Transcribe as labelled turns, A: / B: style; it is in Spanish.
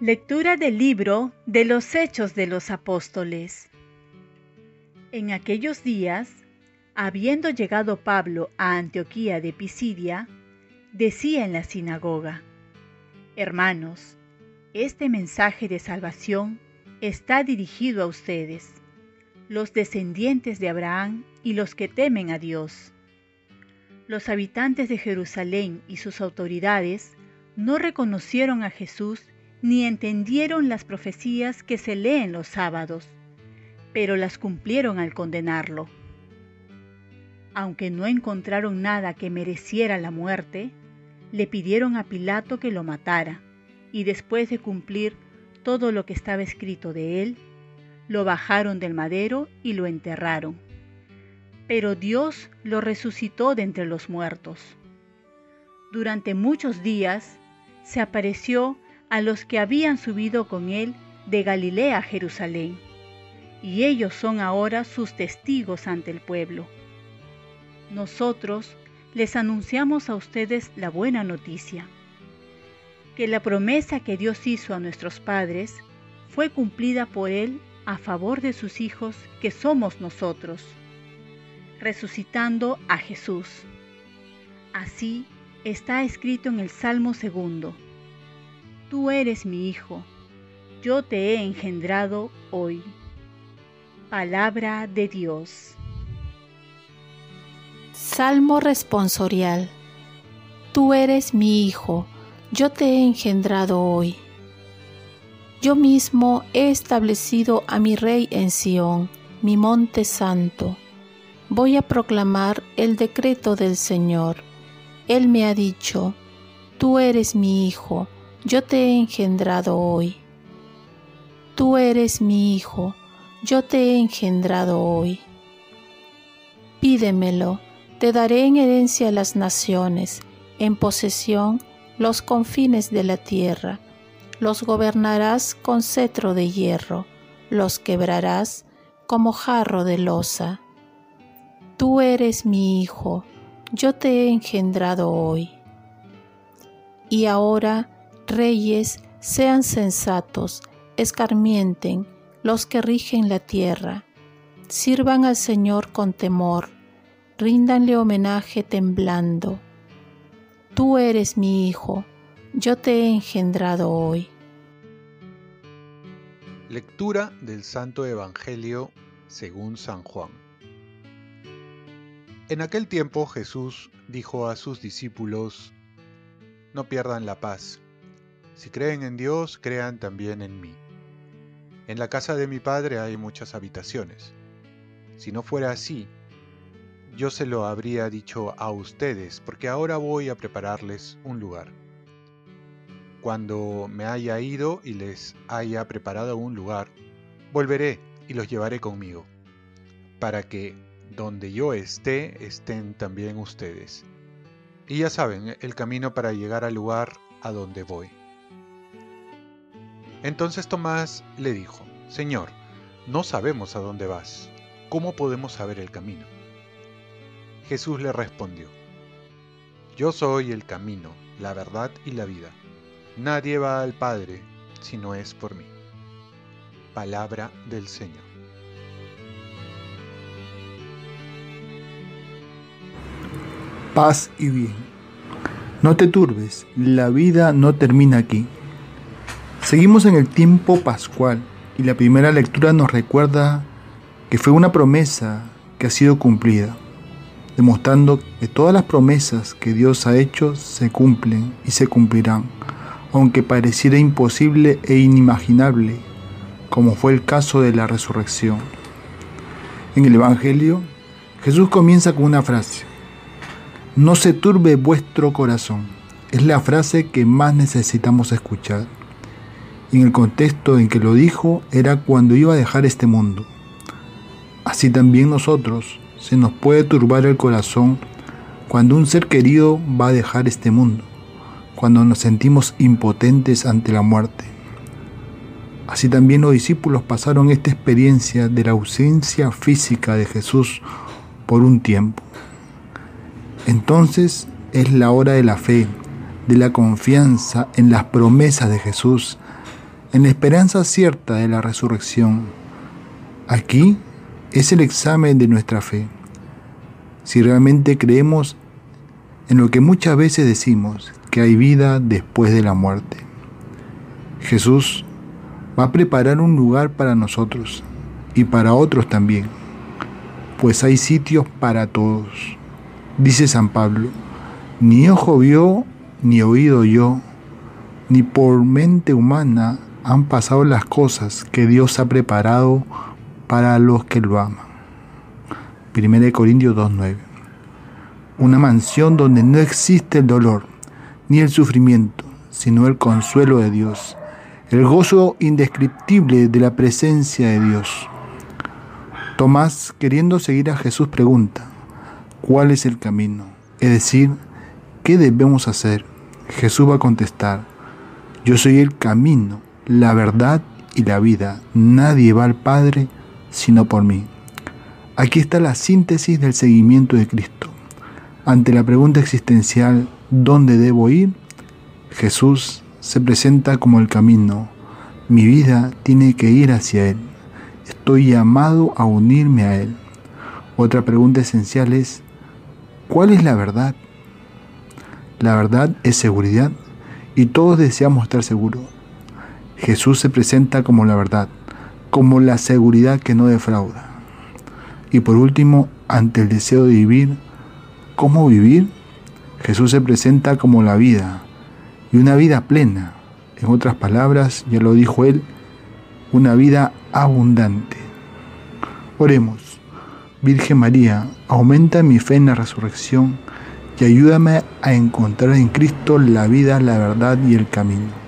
A: Lectura del libro de los Hechos de los Apóstoles. En aquellos días, habiendo llegado Pablo a Antioquía de Pisidia, decía en la sinagoga, Hermanos, este mensaje de salvación está dirigido a ustedes, los descendientes de Abraham y los que temen a Dios. Los habitantes de Jerusalén y sus autoridades no reconocieron a Jesús ni entendieron las profecías que se leen los sábados, pero las cumplieron al condenarlo. Aunque no encontraron nada que mereciera la muerte, le pidieron a Pilato que lo matara, y después de cumplir todo lo que estaba escrito de él, lo bajaron del madero y lo enterraron. Pero Dios lo resucitó de entre los muertos. Durante muchos días se apareció a los que habían subido con él de Galilea a Jerusalén, y ellos son ahora sus testigos ante el pueblo. Nosotros les anunciamos a ustedes la buena noticia, que la promesa que Dios hizo a nuestros padres fue cumplida por Él a favor de sus hijos que somos nosotros, resucitando a Jesús. Así está escrito en el Salmo segundo Tú eres mi Hijo, yo te he engendrado hoy. Palabra de Dios.
B: Salmo responsorial. Tú eres mi Hijo, yo te he engendrado hoy. Yo mismo he establecido a mi Rey en Sión, mi monte santo. Voy a proclamar el decreto del Señor. Él me ha dicho, Tú eres mi Hijo, yo te he engendrado hoy. Tú eres mi Hijo, yo te he engendrado hoy. Pídemelo, te daré en herencia las naciones, en posesión los confines de la tierra. Los gobernarás con cetro de hierro, los quebrarás como jarro de losa. Tú eres mi Hijo, yo te he engendrado hoy. Y ahora, Reyes, sean sensatos, escarmienten los que rigen la tierra. Sirvan al Señor con temor, ríndanle homenaje temblando. Tú eres mi Hijo, yo te he engendrado hoy.
C: Lectura del Santo Evangelio según San Juan. En aquel tiempo Jesús dijo a sus discípulos, No pierdan la paz si creen en Dios, crean también en mí. En la casa de mi Padre hay muchas habitaciones. Si no fuera así, yo se lo habría dicho a ustedes, porque ahora voy a prepararles un lugar. Cuando me haya ido y les haya preparado un lugar, volveré y los llevaré conmigo, para que donde yo esté estén también ustedes. Y ya saben el camino para llegar al lugar a donde voy. Entonces Tomás le dijo, Señor, no sabemos a dónde vas, ¿cómo podemos saber el camino? Jesús le respondió, Yo soy el camino, la verdad y la vida. Nadie va al Padre si no es por mí. Palabra del Señor.
D: Paz y bien. No te turbes, la vida no termina aquí. Seguimos en el tiempo pascual y la primera lectura nos recuerda que fue una promesa que ha sido cumplida, demostrando que todas las promesas que Dios ha hecho se cumplen y se cumplirán, aunque pareciera imposible e inimaginable, como fue el caso de la resurrección. En el Evangelio, Jesús comienza con una frase, no se turbe vuestro corazón. Es la frase que más necesitamos escuchar en el contexto en que lo dijo era cuando iba a dejar este mundo. Así también nosotros se nos puede turbar el corazón cuando un ser querido va a dejar este mundo, cuando nos sentimos impotentes ante la muerte. Así también los discípulos pasaron esta experiencia de la ausencia física de Jesús por un tiempo. Entonces es la hora de la fe, de la confianza en las promesas de Jesús en la esperanza cierta de la resurrección. Aquí es el examen de nuestra fe. Si realmente creemos en lo que muchas veces decimos, que hay vida después de la muerte. Jesús va a preparar un lugar para nosotros y para otros también, pues hay sitios para todos. Dice San Pablo, ni ojo vio, ni oído yo, ni por mente humana han pasado las cosas que Dios ha preparado para los que lo aman. 1 Corintios 2.9. Una mansión donde no existe el dolor ni el sufrimiento, sino el consuelo de Dios, el gozo indescriptible de la presencia de Dios. Tomás, queriendo seguir a Jesús, pregunta, ¿cuál es el camino? Es decir, ¿qué debemos hacer? Jesús va a contestar, yo soy el camino, la verdad y la vida. Nadie va al Padre sino por mí. Aquí está la síntesis del seguimiento de Cristo. Ante la pregunta existencial, ¿dónde debo ir? Jesús se presenta como el camino. Mi vida tiene que ir hacia Él. Estoy llamado a unirme a Él. Otra pregunta esencial es, ¿cuál es la verdad? La verdad es seguridad y todos deseamos estar seguros. Jesús se presenta como la verdad, como la seguridad que no defrauda. Y por último, ante el deseo de vivir, ¿cómo vivir? Jesús se presenta como la vida y una vida plena. En otras palabras, ya lo dijo él, una vida abundante. Oremos. Virgen María, aumenta mi fe en la resurrección y ayúdame a encontrar en Cristo la vida, la verdad y el camino.